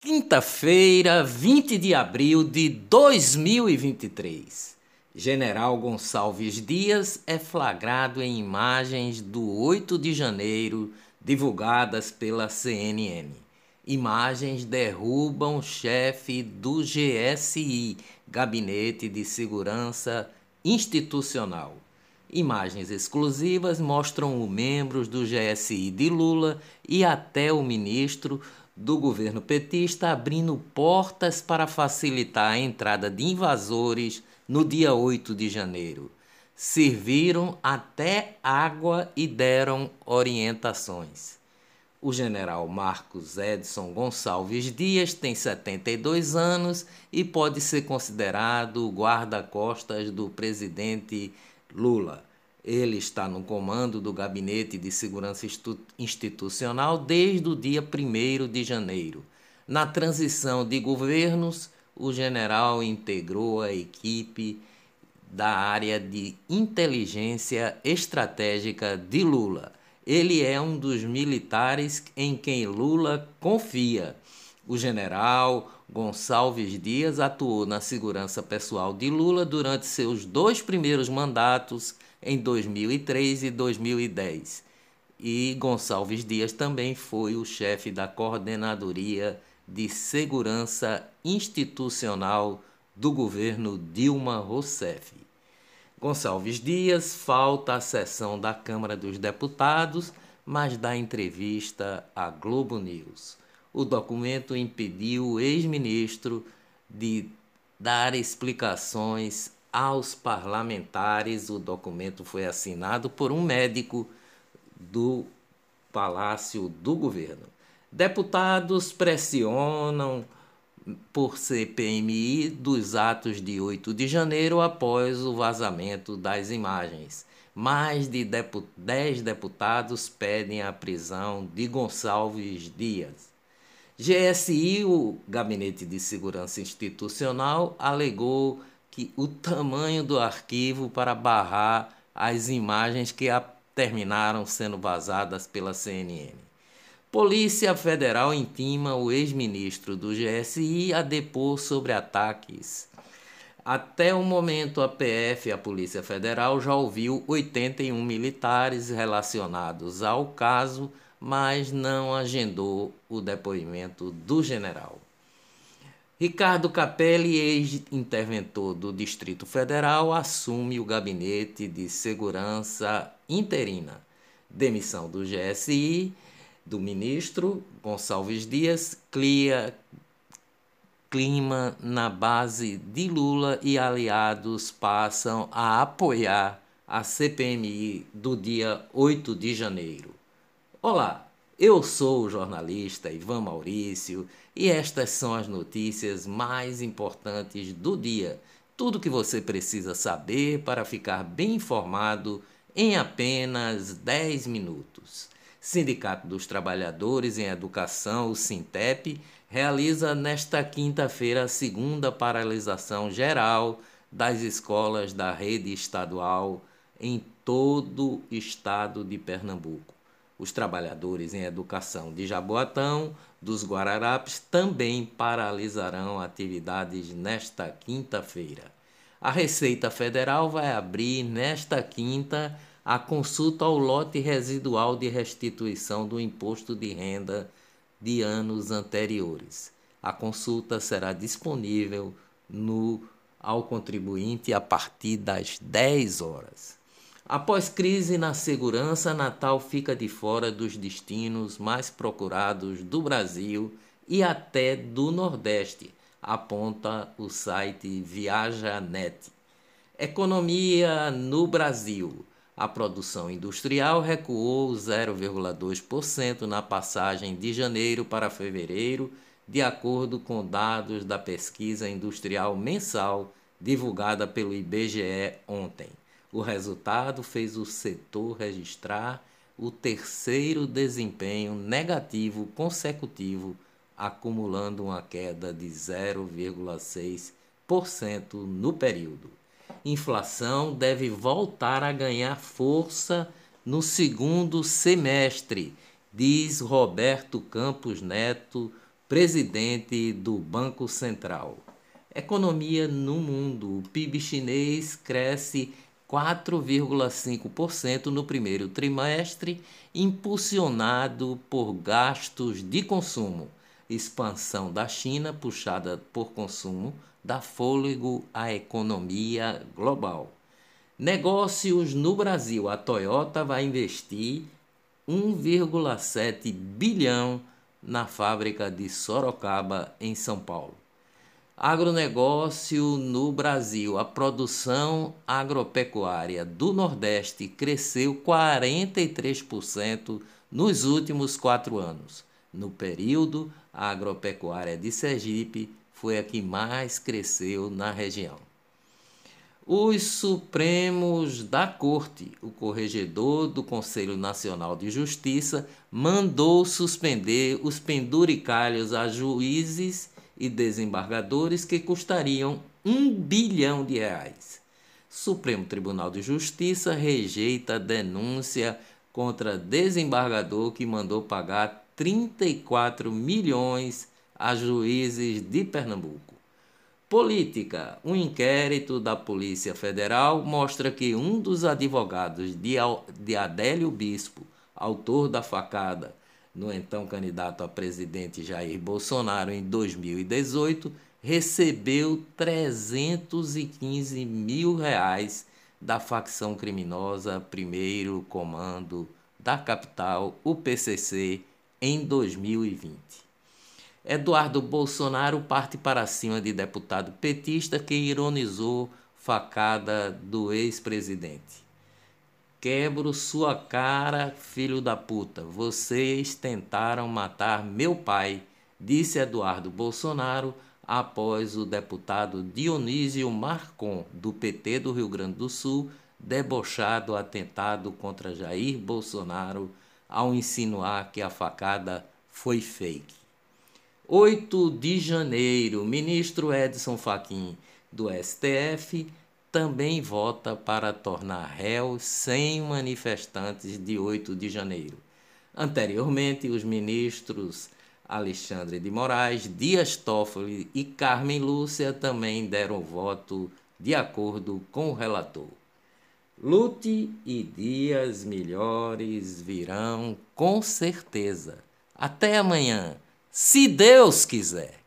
Quinta-feira, 20 de abril de 2023. General Gonçalves Dias é flagrado em imagens do 8 de janeiro divulgadas pela CNN. Imagens derrubam chefe do GSI, Gabinete de Segurança Institucional. Imagens exclusivas mostram os membros do GSI de Lula e até o ministro do governo petista abrindo portas para facilitar a entrada de invasores no dia 8 de janeiro. Serviram até água e deram orientações. O general Marcos Edson Gonçalves Dias tem 72 anos e pode ser considerado guarda-costas do presidente Lula. Ele está no comando do Gabinete de Segurança Institucional desde o dia 1 de janeiro. Na transição de governos, o general integrou a equipe da área de inteligência estratégica de Lula. Ele é um dos militares em quem Lula confia. O general Gonçalves Dias atuou na segurança pessoal de Lula durante seus dois primeiros mandatos em 2003 e 2010. E Gonçalves Dias também foi o chefe da Coordenadoria de Segurança Institucional do governo Dilma Rousseff. Gonçalves Dias falta à sessão da Câmara dos Deputados, mas dá entrevista à Globo News. O documento impediu o ex-ministro de dar explicações aos parlamentares. O documento foi assinado por um médico do Palácio do Governo. Deputados pressionam por CPMI dos atos de 8 de janeiro após o vazamento das imagens. Mais de 10 deputados pedem a prisão de Gonçalves Dias. GSI, o Gabinete de Segurança Institucional, alegou que o tamanho do arquivo para barrar as imagens que terminaram sendo vazadas pela CNN. Polícia Federal intima o ex-ministro do GSI a depor sobre ataques. Até o momento, a PF, a Polícia Federal, já ouviu 81 militares relacionados ao caso, mas não agendou o depoimento do general. Ricardo Capelli, ex-interventor do Distrito Federal, assume o gabinete de segurança interina. Demissão do GSI, do ministro Gonçalves Dias, clima na base de Lula e aliados passam a apoiar a CPMI do dia 8 de janeiro. Olá, eu sou o jornalista Ivan Maurício e estas são as notícias mais importantes do dia. Tudo que você precisa saber para ficar bem informado em apenas 10 minutos. Sindicato dos Trabalhadores em Educação, o Sintep, realiza nesta quinta-feira a segunda paralisação geral das escolas da rede estadual em todo o estado de Pernambuco. Os trabalhadores em educação de Jaboatão, dos Guararapes, também paralisarão atividades nesta quinta-feira. A Receita Federal vai abrir nesta quinta a consulta ao lote residual de restituição do imposto de renda de anos anteriores. A consulta será disponível no ao contribuinte a partir das 10 horas. Após crise na segurança, Natal fica de fora dos destinos mais procurados do Brasil e até do Nordeste, aponta o site ViajaNet. Economia no Brasil. A produção industrial recuou 0,2% na passagem de janeiro para fevereiro, de acordo com dados da pesquisa industrial mensal divulgada pelo IBGE ontem. O resultado fez o setor registrar o terceiro desempenho negativo consecutivo, acumulando uma queda de 0,6% no período. Inflação deve voltar a ganhar força no segundo semestre, diz Roberto Campos Neto, presidente do Banco Central. Economia no mundo. O PIB chinês cresce 4,5% no primeiro trimestre, impulsionado por gastos de consumo. Expansão da China, puxada por consumo, dá fôlego à economia global. Negócios no Brasil. A Toyota vai investir 1,7 bilhão na fábrica de Sorocaba, em São Paulo. Agronegócio no Brasil. A produção agropecuária do Nordeste cresceu 43% nos últimos quatro anos. No período, a agropecuária de Sergipe foi a que mais cresceu na região. Os Supremos da Corte, o corregedor do Conselho Nacional de Justiça, mandou suspender os penduricalhos a juízes e desembargadores que custariam um bilhão de reais. Supremo Tribunal de Justiça rejeita denúncia contra desembargador que mandou pagar 34 milhões a juízes de Pernambuco. Política. Um inquérito da Polícia Federal mostra que um dos advogados de Adélio Bispo, autor da facada no então candidato a presidente Jair Bolsonaro em 2018, recebeu 315 mil reais da facção criminosa Primeiro Comando da capital, o PCC, em 2020. Eduardo Bolsonaro parte para cima de deputado petista que ironizou facada do ex-presidente. Quebro sua cara, filho da puta. Vocês tentaram matar meu pai, disse Eduardo Bolsonaro após o deputado Dionísio Marcon, do PT do Rio Grande do Sul, debochado atentado contra Jair Bolsonaro ao insinuar que a facada foi fake. 8 de janeiro, ministro Edson Fachin do STF também vota para tornar réu 100 manifestantes de 8 de janeiro. Anteriormente, os ministros Alexandre de Moraes, Dias Toffoli e Carmen Lúcia também deram voto de acordo com o relator. Lute e dias melhores virão com certeza. Até amanhã se Deus quiser.